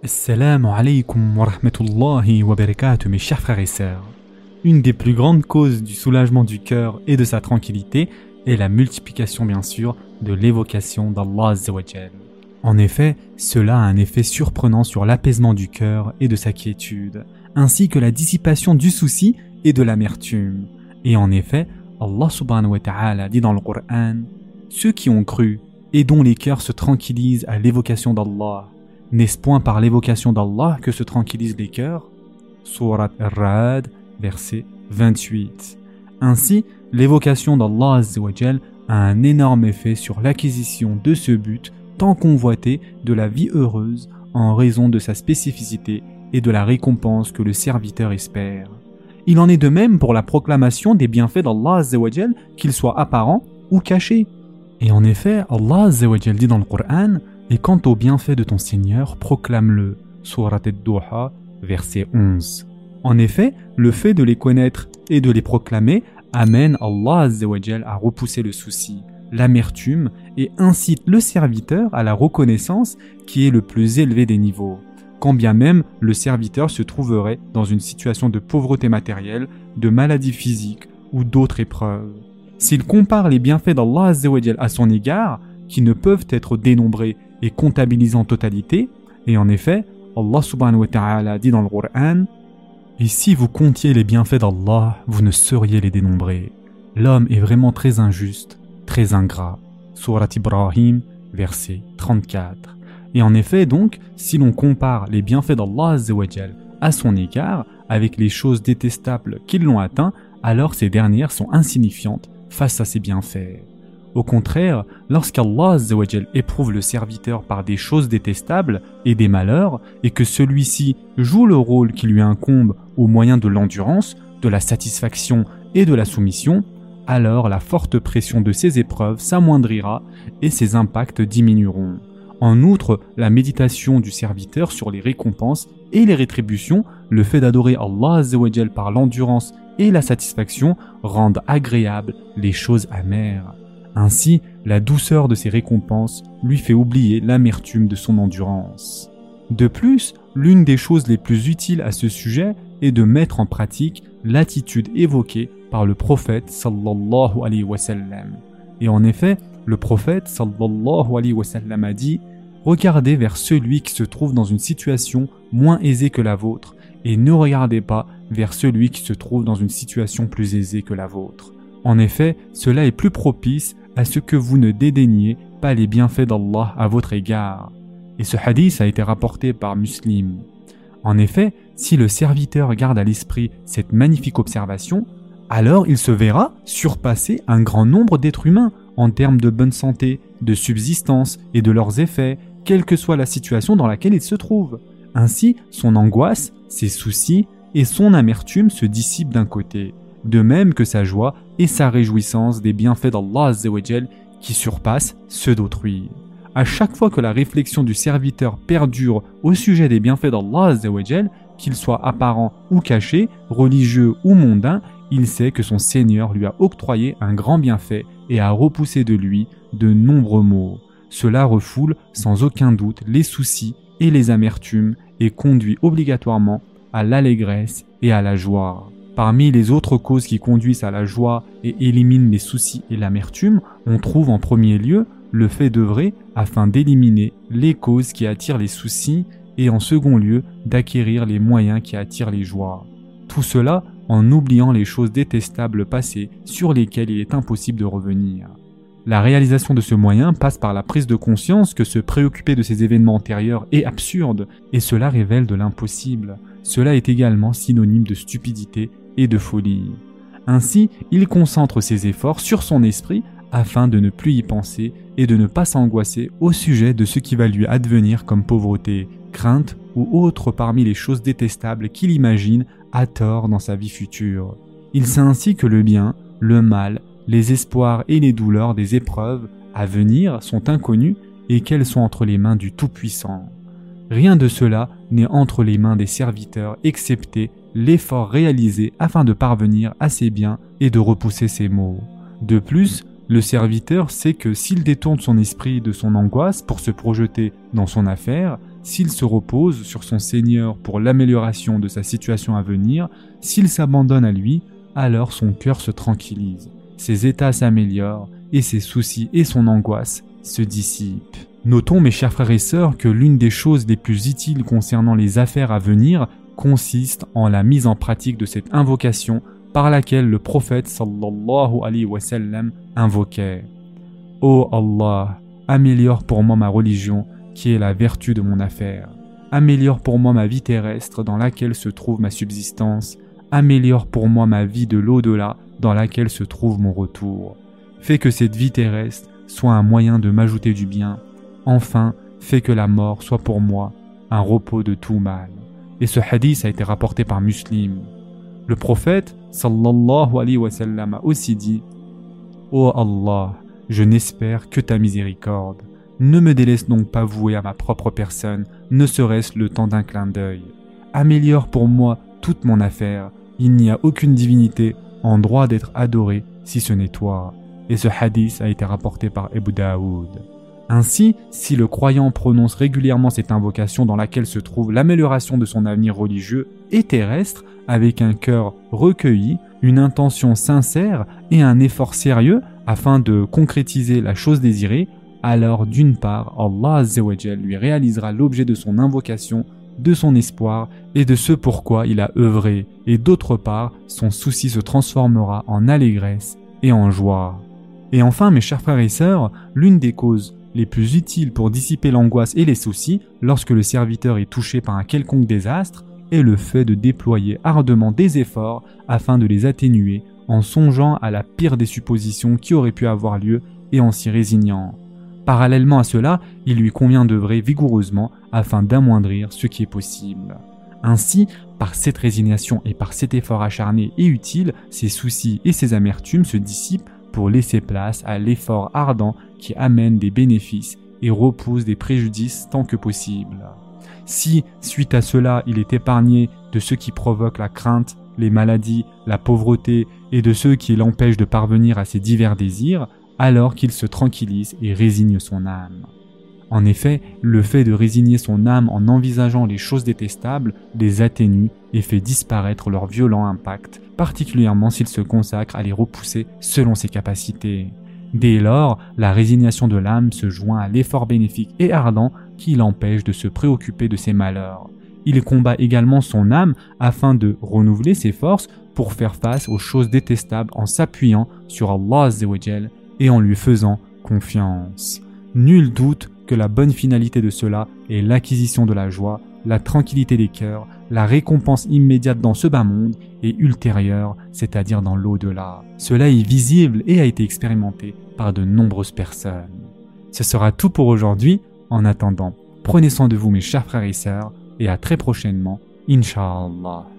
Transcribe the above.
Assalamu alaikum wa rahmatullahi wa barakatuh mes chers frères et sœurs. Une des plus grandes causes du soulagement du cœur et de sa tranquillité est la multiplication bien sûr de l'évocation d'Allah. En effet, cela a un effet surprenant sur l'apaisement du cœur et de sa quiétude, ainsi que la dissipation du souci et de l'amertume. Et en effet, Allah subhanahu wa ta'ala dit dans le Coran Ceux qui ont cru et dont les cœurs se tranquillisent à l'évocation d'Allah n'est-ce point par l'évocation d'Allah que se tranquillisent les cœurs? Surat Ar-Ra'd, verset 28. Ainsi, l'évocation d'Allah a un énorme effet sur l'acquisition de ce but tant convoité de la vie heureuse en raison de sa spécificité et de la récompense que le serviteur espère. Il en est de même pour la proclamation des bienfaits d'Allah qu'ils soient apparents ou cachés. Et en effet, Allah dit dans le Coran et quant au bienfait de ton Seigneur, proclame-le. Surat al-Duha, verset 11. En effet, le fait de les connaître et de les proclamer amène Allah à repousser le souci, l'amertume et incite le serviteur à la reconnaissance qui est le plus élevé des niveaux. Quand bien même le serviteur se trouverait dans une situation de pauvreté matérielle, de maladie physique ou d'autres épreuves. S'il compare les bienfaits d'Allah à son égard, qui ne peuvent être dénombrés et comptabilisés en totalité. Et en effet, Allah subhanahu wa ta'ala dit dans le Coran Et si vous comptiez les bienfaits d'Allah, vous ne sauriez les dénombrer. L'homme est vraiment très injuste, très ingrat. Surat Ibrahim, verset 34. Et en effet, donc, si l'on compare les bienfaits d'Allah à son égard avec les choses détestables qui l'ont atteint, alors ces dernières sont insignifiantes face à ses bienfaits. Au contraire, lorsqu'Allah éprouve le serviteur par des choses détestables et des malheurs, et que celui-ci joue le rôle qui lui incombe au moyen de l'endurance, de la satisfaction et de la soumission, alors la forte pression de ces épreuves s'amoindrira et ses impacts diminueront. En outre, la méditation du serviteur sur les récompenses et les rétributions, le fait d'adorer Allah par l'endurance et la satisfaction rendent agréables les choses amères. Ainsi, la douceur de ses récompenses lui fait oublier l'amertume de son endurance. De plus, l'une des choses les plus utiles à ce sujet est de mettre en pratique l'attitude évoquée par le prophète sallallahu alayhi wa sallam. Et en effet, le prophète sallallahu alayhi wa sallam a dit Regardez vers celui qui se trouve dans une situation moins aisée que la vôtre et ne regardez pas vers celui qui se trouve dans une situation plus aisée que la vôtre. En effet, cela est plus propice à ce que vous ne dédaigniez pas les bienfaits d'Allah à votre égard. Et ce hadith a été rapporté par Muslim. En effet, si le serviteur garde à l'esprit cette magnifique observation, alors il se verra surpasser un grand nombre d'êtres humains en termes de bonne santé, de subsistance et de leurs effets, quelle que soit la situation dans laquelle il se trouve. Ainsi, son angoisse, ses soucis et son amertume se dissipent d'un côté, de même que sa joie et sa réjouissance des bienfaits d'Allah qui surpassent ceux d'autrui. À chaque fois que la réflexion du serviteur perdure au sujet des bienfaits d'Allah qu'ils soient apparents ou cachés, religieux ou mondains, il sait que son Seigneur lui a octroyé un grand bienfait et a repoussé de lui de nombreux maux. Cela refoule sans aucun doute les soucis et les amertumes et conduit obligatoirement à l'allégresse et à la joie. Parmi les autres causes qui conduisent à la joie et éliminent les soucis et l'amertume, on trouve en premier lieu le fait d'œuvrer afin d'éliminer les causes qui attirent les soucis et en second lieu d'acquérir les moyens qui attirent les joies. Tout cela en oubliant les choses détestables passées sur lesquelles il est impossible de revenir. La réalisation de ce moyen passe par la prise de conscience que se préoccuper de ces événements antérieurs est absurde, et cela révèle de l'impossible. Cela est également synonyme de stupidité et de folie. Ainsi, il concentre ses efforts sur son esprit afin de ne plus y penser et de ne pas s'angoisser au sujet de ce qui va lui advenir comme pauvreté, crainte ou autre parmi les choses détestables qu'il imagine à tort dans sa vie future. Il sait ainsi que le bien, le mal, les espoirs et les douleurs des épreuves à venir sont inconnus et qu'elles sont entre les mains du Tout-Puissant. Rien de cela n'est entre les mains des serviteurs excepté l'effort réalisé afin de parvenir à ses biens et de repousser ses maux. De plus, le serviteur sait que s'il détourne son esprit de son angoisse pour se projeter dans son affaire, s'il se repose sur son Seigneur pour l'amélioration de sa situation à venir, s'il s'abandonne à lui, alors son cœur se tranquillise, ses états s'améliorent et ses soucis et son angoisse se dissipent. Notons mes chers frères et sœurs que l'une des choses les plus utiles concernant les affaires à venir consiste en la mise en pratique de cette invocation par laquelle le prophète sallallahu alayhi wa sallam invoquait Ô Allah, améliore pour moi ma religion qui est la vertu de mon affaire. Améliore pour moi ma vie terrestre dans laquelle se trouve ma subsistance. Améliore pour moi ma vie de l'au-delà dans laquelle se trouve mon retour. Fais que cette vie terrestre soit un moyen de m'ajouter du bien. Enfin, fais que la mort soit pour moi un repos de tout mal. Et ce hadith a été rapporté par Muslim. Le prophète, sallallahu alayhi wa sallam, a aussi dit Ô Allah, je n'espère que ta miséricorde. Ne me délaisse donc pas vouer à ma propre personne, ne serait-ce le temps d'un clin d'œil. Améliore pour moi toute mon affaire. Il n'y a aucune divinité en droit d'être adorée si ce n'est toi. Et ce hadith a été rapporté par Ebu Daoud. Ainsi, si le croyant prononce régulièrement cette invocation dans laquelle se trouve l'amélioration de son avenir religieux et terrestre, avec un cœur recueilli, une intention sincère et un effort sérieux afin de concrétiser la chose désirée, alors d'une part, Allah lui réalisera l'objet de son invocation, de son espoir et de ce pourquoi il a œuvré, et d'autre part, son souci se transformera en allégresse et en joie. Et enfin, mes chers frères et sœurs, l'une des causes les plus utiles pour dissiper l'angoisse et les soucis lorsque le serviteur est touché par un quelconque désastre est le fait de déployer ardemment des efforts afin de les atténuer en songeant à la pire des suppositions qui auraient pu avoir lieu et en s'y résignant. Parallèlement à cela, il lui convient d'œuvrer vigoureusement afin d'amoindrir ce qui est possible. Ainsi, par cette résignation et par cet effort acharné et utile, ses soucis et ses amertumes se dissipent laisser place à l'effort ardent qui amène des bénéfices et repousse des préjudices tant que possible. Si, suite à cela, il est épargné de ce qui provoque la crainte, les maladies, la pauvreté et de ceux qui l'empêchent de parvenir à ses divers désirs, alors qu'il se tranquillise et résigne son âme. En effet, le fait de résigner son âme en envisageant les choses détestables les atténue et fait disparaître leur violent impact, particulièrement s'il se consacre à les repousser selon ses capacités. Dès lors, la résignation de l'âme se joint à l'effort bénéfique et ardent qui l'empêche de se préoccuper de ses malheurs. Il combat également son âme afin de renouveler ses forces pour faire face aux choses détestables en s'appuyant sur Allah et en lui faisant confiance. Nul doute que la bonne finalité de cela est l'acquisition de la joie, la tranquillité des cœurs, la récompense immédiate dans ce bas monde et ultérieure, c'est-à-dire dans l'au-delà. Cela est visible et a été expérimenté par de nombreuses personnes. Ce sera tout pour aujourd'hui. En attendant, prenez soin de vous mes chers frères et sœurs et à très prochainement, Inch'Allah.